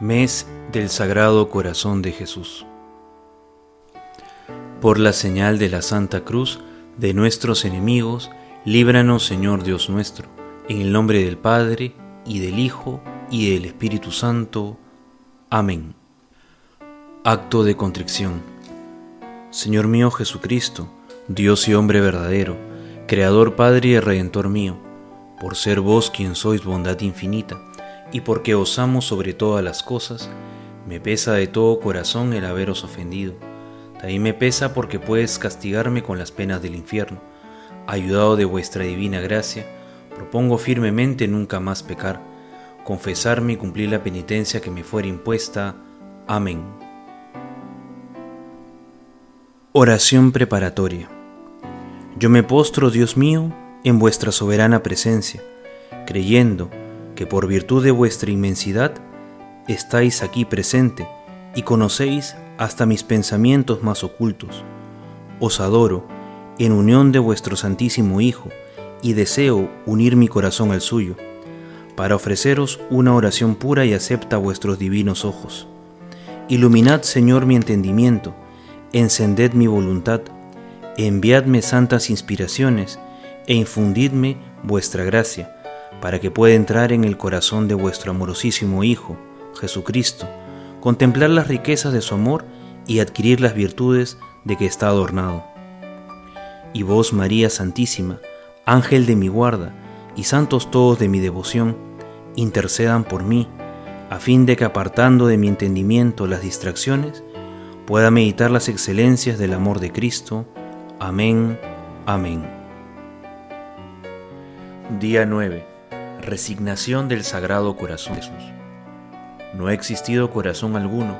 Mes del Sagrado Corazón de Jesús. Por la señal de la Santa Cruz de nuestros enemigos, líbranos Señor Dios nuestro, en el nombre del Padre, y del Hijo, y del Espíritu Santo. Amén. Acto de contrición. Señor mío Jesucristo, Dios y hombre verdadero, Creador Padre y Redentor mío, por ser vos quien sois bondad infinita, y porque os amo sobre todas las cosas, me pesa de todo corazón el haberos ofendido. También me pesa porque puedes castigarme con las penas del infierno. Ayudado de vuestra divina gracia, propongo firmemente nunca más pecar, confesarme y cumplir la penitencia que me fuera impuesta. Amén. Oración preparatoria. Yo me postro, Dios mío, en vuestra soberana presencia, creyendo que por virtud de vuestra inmensidad estáis aquí presente y conocéis hasta mis pensamientos más ocultos. Os adoro en unión de vuestro Santísimo Hijo y deseo unir mi corazón al suyo, para ofreceros una oración pura y acepta vuestros divinos ojos. Iluminad, Señor, mi entendimiento, encended mi voluntad, enviadme santas inspiraciones e infundidme vuestra gracia para que pueda entrar en el corazón de vuestro amorosísimo Hijo, Jesucristo, contemplar las riquezas de su amor y adquirir las virtudes de que está adornado. Y vos, María Santísima, Ángel de mi guarda, y santos todos de mi devoción, intercedan por mí, a fin de que apartando de mi entendimiento las distracciones, pueda meditar las excelencias del amor de Cristo. Amén. Amén. Día 9 Resignación del Sagrado Corazón de Jesús. No ha existido corazón alguno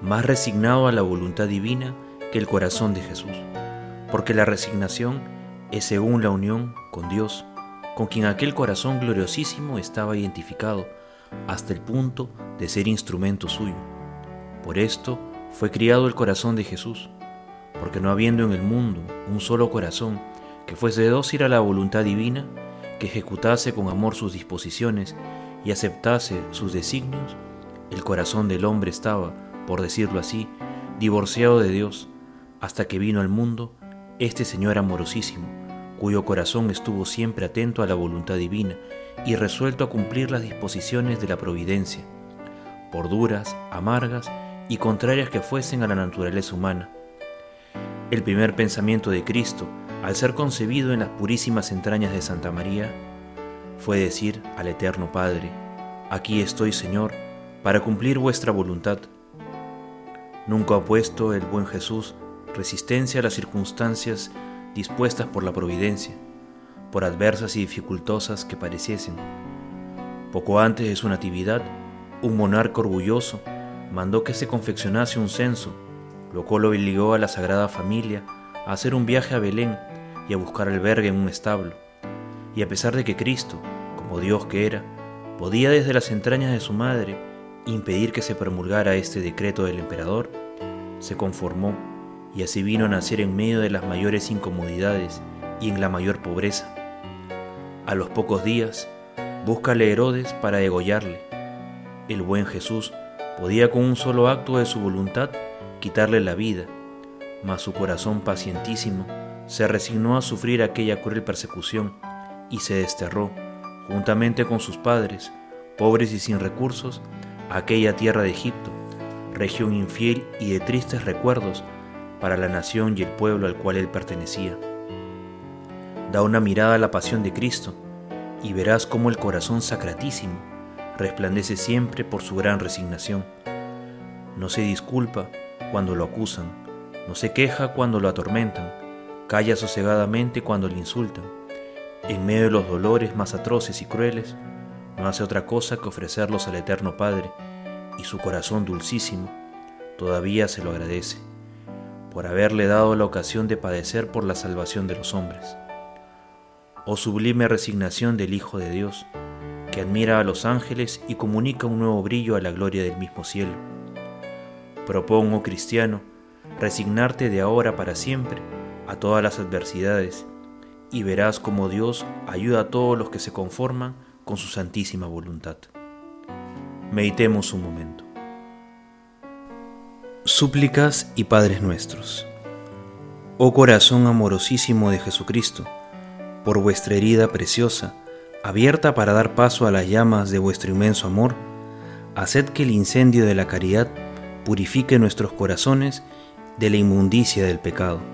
más resignado a la voluntad divina que el corazón de Jesús, porque la resignación es según la unión con Dios, con quien aquel corazón gloriosísimo estaba identificado hasta el punto de ser instrumento suyo. Por esto fue criado el corazón de Jesús, porque no habiendo en el mundo un solo corazón que fuese dócil a la voluntad divina, ejecutase con amor sus disposiciones y aceptase sus designios, el corazón del hombre estaba, por decirlo así, divorciado de Dios, hasta que vino al mundo este Señor amorosísimo, cuyo corazón estuvo siempre atento a la voluntad divina y resuelto a cumplir las disposiciones de la providencia, por duras, amargas y contrarias que fuesen a la naturaleza humana. El primer pensamiento de Cristo, al ser concebido en las purísimas entrañas de Santa María, fue decir al Eterno Padre, aquí estoy Señor, para cumplir vuestra voluntad. Nunca ha puesto el buen Jesús resistencia a las circunstancias dispuestas por la providencia, por adversas y dificultosas que pareciesen. Poco antes de su natividad, un monarca orgulloso mandó que se confeccionase un censo, lo cual obligó a la Sagrada Familia a hacer un viaje a Belén y a buscar albergue en un establo. Y a pesar de que Cristo, como Dios que era, podía desde las entrañas de su madre impedir que se promulgara este decreto del emperador, se conformó y así vino a nacer en medio de las mayores incomodidades y en la mayor pobreza. A los pocos días, búscale Herodes para degollarle. El buen Jesús podía con un solo acto de su voluntad quitarle la vida, mas su corazón pacientísimo se resignó a sufrir aquella cruel persecución y se desterró, juntamente con sus padres, pobres y sin recursos, a aquella tierra de Egipto, región infiel y de tristes recuerdos para la nación y el pueblo al cual él pertenecía. Da una mirada a la pasión de Cristo y verás cómo el corazón sacratísimo resplandece siempre por su gran resignación. No se disculpa cuando lo acusan, no se queja cuando lo atormentan, Calla sosegadamente cuando le insultan. En medio de los dolores más atroces y crueles, no hace otra cosa que ofrecerlos al Eterno Padre, y su corazón dulcísimo todavía se lo agradece, por haberle dado la ocasión de padecer por la salvación de los hombres. Oh sublime resignación del Hijo de Dios, que admira a los ángeles y comunica un nuevo brillo a la gloria del mismo cielo. Propongo, cristiano, resignarte de ahora para siempre a todas las adversidades y verás cómo Dios ayuda a todos los que se conforman con su santísima voluntad. Meditemos un momento. Súplicas y Padres Nuestros. Oh corazón amorosísimo de Jesucristo, por vuestra herida preciosa, abierta para dar paso a las llamas de vuestro inmenso amor, haced que el incendio de la caridad purifique nuestros corazones de la inmundicia del pecado.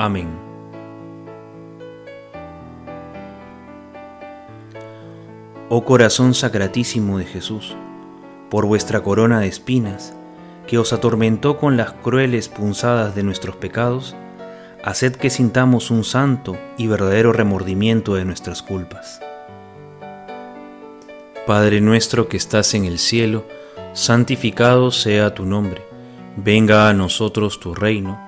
Amén. Oh corazón sacratísimo de Jesús, por vuestra corona de espinas, que os atormentó con las crueles punzadas de nuestros pecados, haced que sintamos un santo y verdadero remordimiento de nuestras culpas. Padre nuestro que estás en el cielo, santificado sea tu nombre, venga a nosotros tu reino,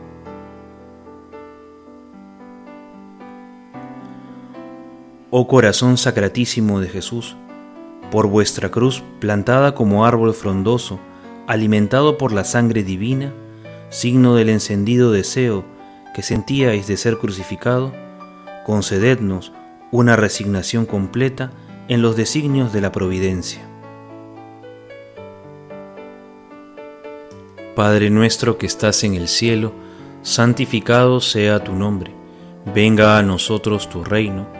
Oh corazón sacratísimo de Jesús, por vuestra cruz plantada como árbol frondoso, alimentado por la sangre divina, signo del encendido deseo que sentíais de ser crucificado, concedednos una resignación completa en los designios de la providencia. Padre nuestro que estás en el cielo, santificado sea tu nombre, venga a nosotros tu reino,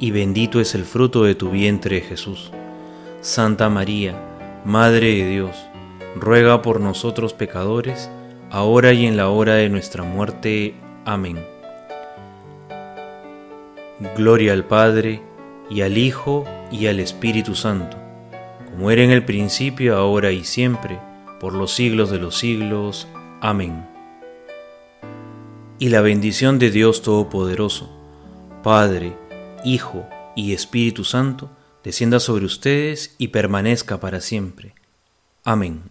y bendito es el fruto de tu vientre Jesús. Santa María, Madre de Dios, ruega por nosotros pecadores, ahora y en la hora de nuestra muerte. Amén. Gloria al Padre, y al Hijo, y al Espíritu Santo, como era en el principio, ahora y siempre, por los siglos de los siglos. Amén. Y la bendición de Dios Todopoderoso, Padre, Hijo y Espíritu Santo, descienda sobre ustedes y permanezca para siempre. Amén.